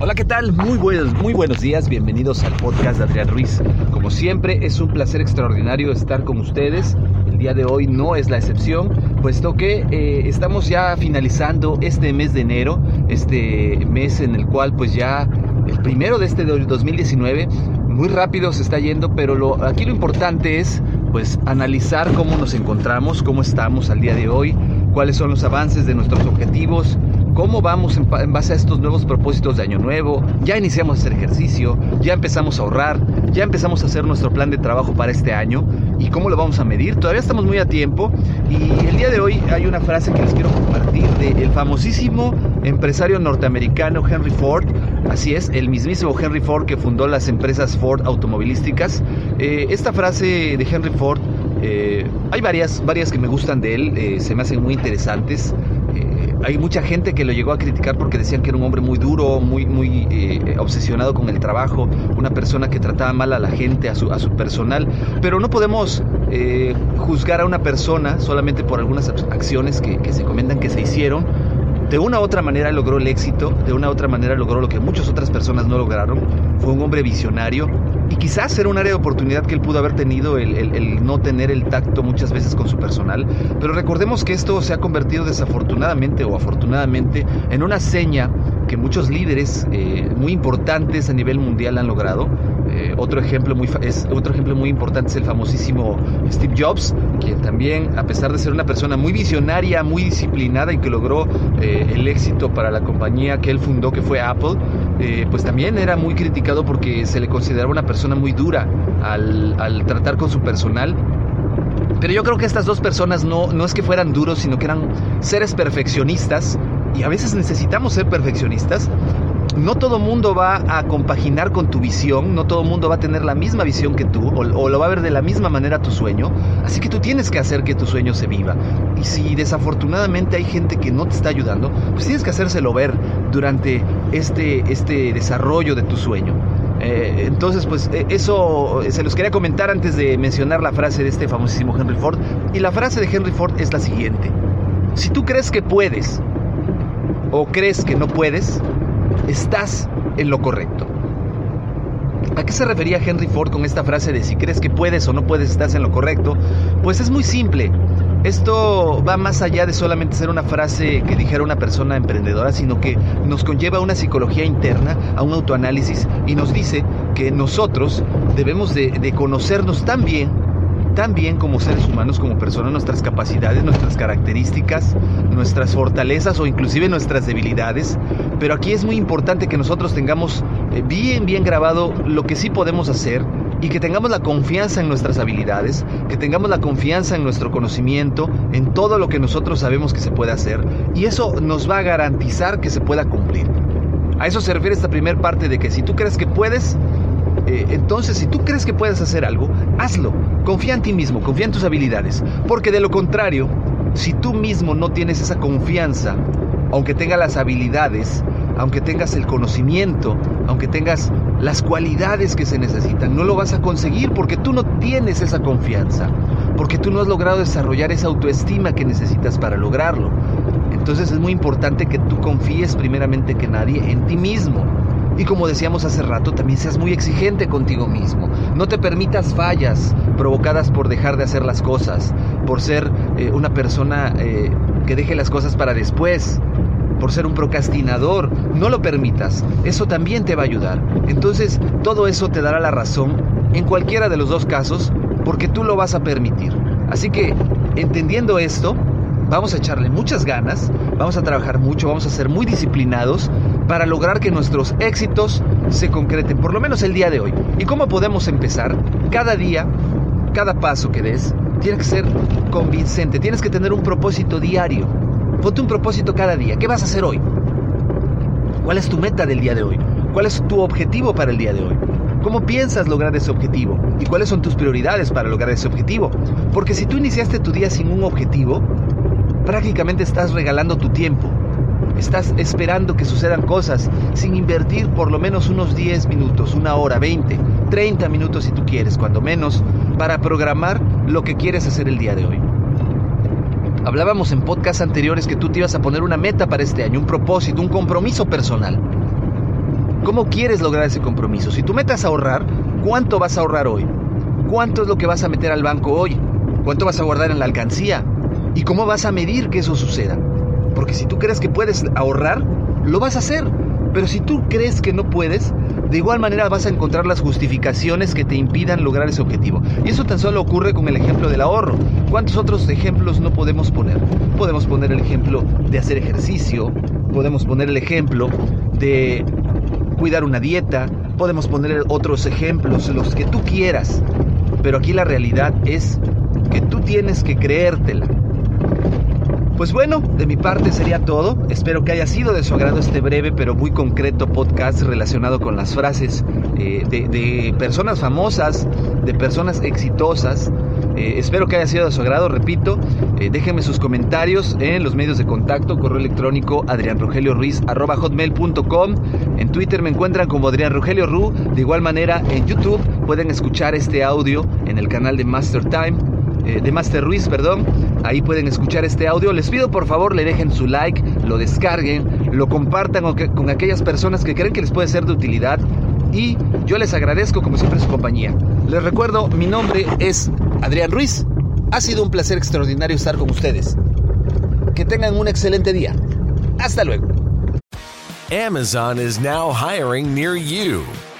Hola, ¿qué tal? Muy buenos, muy buenos días, bienvenidos al podcast de Adrián Ruiz. Como siempre, es un placer extraordinario estar con ustedes. El día de hoy no es la excepción, puesto que eh, estamos ya finalizando este mes de enero, este mes en el cual pues ya el primero de este 2019 muy rápido se está yendo, pero lo, aquí lo importante es pues analizar cómo nos encontramos, cómo estamos al día de hoy, cuáles son los avances de nuestros objetivos, cómo vamos en, base a estos nuevos propósitos de año nuevo, ya iniciamos a ejercicio, ya empezamos a ahorrar, ya empezamos a hacer nuestro plan de trabajo para este año y cómo lo vamos a medir. Todavía estamos muy a tiempo y el día de hoy hay una frase que les quiero compartir del famosísimo empresario norteamericano Henry Ford. Así es, el mismísimo Henry Ford que fundó las empresas Ford automovilísticas. Eh, esta frase de Henry Ford, eh, hay varias, varias que me gustan de él, eh, se me hacen muy interesantes hay mucha gente que lo llegó a criticar porque decían que era un hombre muy duro, muy, muy eh, obsesionado con el trabajo, una persona que trataba mal a la gente, a su, a su personal. Pero no podemos eh, juzgar a una persona solamente por algunas acciones que, que se comentan que se hicieron de una u otra manera logró el éxito, de una u otra manera logró lo que muchas otras personas no lograron. Fue un hombre visionario y quizás era un área de oportunidad que él pudo haber tenido el, no tener el tacto muchas veces con su personal. Pero recordemos que esto se ha convertido desafortunadamente o afortunadamente en una seña que muchos líderes eh, muy importantes a nivel mundial han logrado. Eh, otro, ejemplo muy es, otro ejemplo muy importante es el famosísimo Steve Jobs, quien también, a pesar de ser una persona muy visionaria, muy disciplinada y que logró eh, el éxito para la compañía que él fundó, que fue Apple, pues también era muy criticado porque se le consideraba una persona muy dura al, al tratar con su personal. Pero yo creo que estas dos personas no, no es que fueran duros, sino que eran seres perfeccionistas y a veces necesitamos ser perfeccionistas. No todo mundo va a compaginar con tu visión, no todo mundo va a tener la misma visión que tú o, lo va a ver de la misma manera tu sueño, así que tú tienes que hacer que tu sueño se viva. Y si desafortunadamente hay gente que no te está ayudando, pues tienes que hacérselo ver durante este, este desarrollo de tu sueño. Eh, entonces, pues eh, eso se los quería comentar antes de mencionar la frase de este famosísimo Henry Ford. Y la frase de Henry Ford es la siguiente. Si tú crees que puedes o crees que no puedes, estás en lo correcto. ¿A qué se refería Henry Ford con esta frase de si crees que puedes o no puedes, estás en lo correcto? Pues es muy simple. Esto va más allá de solamente ser una frase que dijera una persona emprendedora, sino que nos conlleva a una psicología interna, a un autoanálisis y nos dice que nosotros debemos de, conocernos tan bien también como seres humanos, como personas, nuestras capacidades, nuestras características, nuestras fortalezas o inclusive nuestras debilidades. Pero aquí es muy importante que nosotros tengamos eh, bien, bien grabado lo que sí podemos hacer y que tengamos la confianza en nuestras habilidades, que tengamos la confianza en nuestro conocimiento, en todo lo que nosotros sabemos que se puede hacer y eso nos va a garantizar que se pueda cumplir. A eso se refiere esta primera parte de que si tú crees que puedes, eh, entonces, si tú crees que puedes hacer algo, hazlo. Confía en ti mismo, confía en tus habilidades. Porque de lo contrario, si tú mismo no tienes esa confianza, aunque tenga las habilidades, aunque tengas el conocimiento, aunque tengas las cualidades que se necesitan, no lo vas a conseguir porque tú no tienes esa confianza, porque tú no has logrado desarrollar esa autoestima que necesitas para lograrlo. Entonces es muy importante que tú confíes primeramente que nadie en ti mismo. Y como decíamos hace rato, también seas muy exigente contigo mismo. No te permitas fallas provocadas por dejar de hacer las cosas, por ser eh, una persona eh, que deje las cosas para después, por ser un procrastinador. No lo permitas. Eso también te va a ayudar. Entonces, todo eso te dará la razón en cualquiera de los dos casos, porque tú lo vas a permitir. Así que, entendiendo esto, vamos a echarle muchas ganas, vamos a trabajar mucho, vamos a ser muy disciplinados para lograr que nuestros éxitos se concreten, por lo menos el día de hoy. ¿Y cómo podemos empezar? Cada día, cada paso que des, tiene que ser convincente, tienes que tener un propósito diario. Ponte un propósito cada día. ¿Qué vas a hacer hoy? ¿Cuál es tu meta del día de hoy? ¿Cuál es tu objetivo para el día de hoy? ¿Cómo piensas lograr ese objetivo? ¿Y cuáles son tus prioridades para lograr ese objetivo? Porque si tú iniciaste tu día sin un objetivo, prácticamente estás regalando tu tiempo. Estás esperando que sucedan cosas sin invertir por lo menos unos 10 minutos, una hora, 20, 30 minutos si tú quieres, cuando menos, para programar lo que quieres hacer el día de hoy. Hablábamos en podcasts anteriores que tú te ibas a poner una meta para este año, un propósito, un compromiso personal. ¿Cómo quieres lograr ese compromiso? Si tu meta es ahorrar, ¿cuánto vas a ahorrar hoy? ¿Cuánto es lo que vas a meter al banco hoy? ¿Cuánto vas a guardar en la alcancía? ¿Y cómo vas a medir que eso suceda? Porque si tú crees que puedes ahorrar, lo vas a hacer. Pero si tú crees que no puedes, de igual manera vas a encontrar las justificaciones que te impidan lograr ese objetivo. Y eso tan solo ocurre con el ejemplo del ahorro. ¿Cuántos otros ejemplos no podemos poner? Podemos poner el ejemplo de hacer ejercicio, podemos poner el ejemplo de cuidar una dieta, podemos poner otros ejemplos, los que tú quieras. Pero aquí la realidad es que tú tienes que creértela. Pues bueno, de mi parte sería todo. Espero que haya sido de su agrado este breve pero muy concreto podcast relacionado con las frases eh, de, personas famosas, de personas exitosas. Eh, espero que haya sido de su agrado, repito. Eh, déjenme sus comentarios en los medios de contacto, correo electrónico adrianrogelioruiz.com. En Twitter me encuentran como Adrián Ru. De igual manera, en YouTube pueden escuchar este audio en el canal de Master Time eh, de Master Ruiz, perdón. Ahí pueden escuchar este audio. Les pido por favor le dejen su like, lo descarguen, lo compartan con aquellas personas que creen que les puede ser de utilidad. Y yo les agradezco como siempre su compañía. Les recuerdo, mi nombre es Adrián Ruiz. Ha sido un placer extraordinario estar con ustedes. Que tengan un excelente día. Hasta luego. Amazon is now hiring near you.